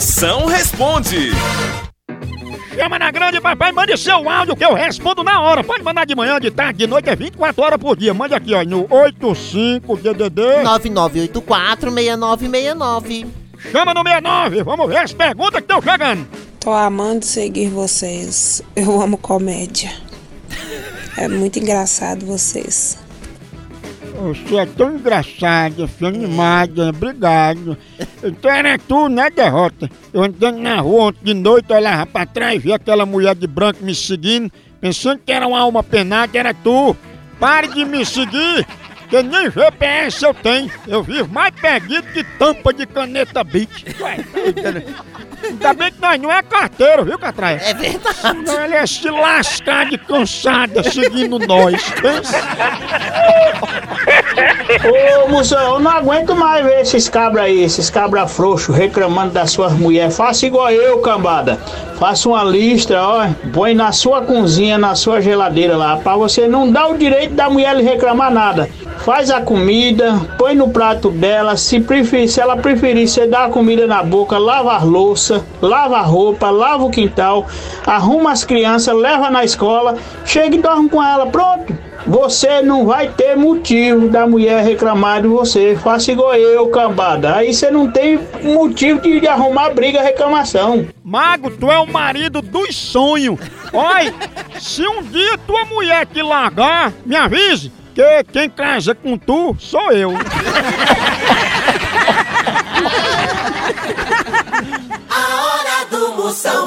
Moção responde. Chama na grande, papai, mande seu áudio que eu respondo na hora. Pode mandar de manhã, de tarde, de noite, é 24 horas por dia. Mande aqui, ó, no 85DDD. 9984-6969. Chama no 69, vamos ver as perguntas que estão chegando. Tô amando seguir vocês. Eu amo comédia. É muito engraçado vocês. Você é tão engraçada, sou animada, obrigado. Então era tu, né, derrota? Eu andando na rua ontem de noite, olhava pra trás, vi aquela mulher de branco me seguindo, pensando que era uma alma penada, era tu. Pare de me seguir, que nem GPS eu tenho. Eu vivo mais perdido que tampa de caneta Bic. Ué, Ainda bem que nós não é carteiro, viu, Catraia? É verdade. Não, ele é se lascar de cansada seguindo nós. Ô, moção, eu não aguento mais ver esses cabras aí, esses cabras frouxos reclamando das suas mulheres. Faça igual eu, cambada. Faça uma lista, ó, põe na sua cozinha, na sua geladeira lá, pra você não dar o direito da mulher lhe reclamar nada. Faz a comida, põe no prato dela, se, preferir, se ela preferir, você dá a comida na boca, lava a louça, lava a roupa, lava o quintal, arruma as crianças, leva na escola, chega e dorme com ela, pronto. Você não vai ter motivo da mulher reclamar de você. Faça igual eu, cambada. Aí você não tem motivo de, de arrumar briga, reclamação. Mago, tu é o marido dos sonhos. Olha, se um dia tua mulher te largar, me avise, que quem casa com tu sou eu. A hora do Moção.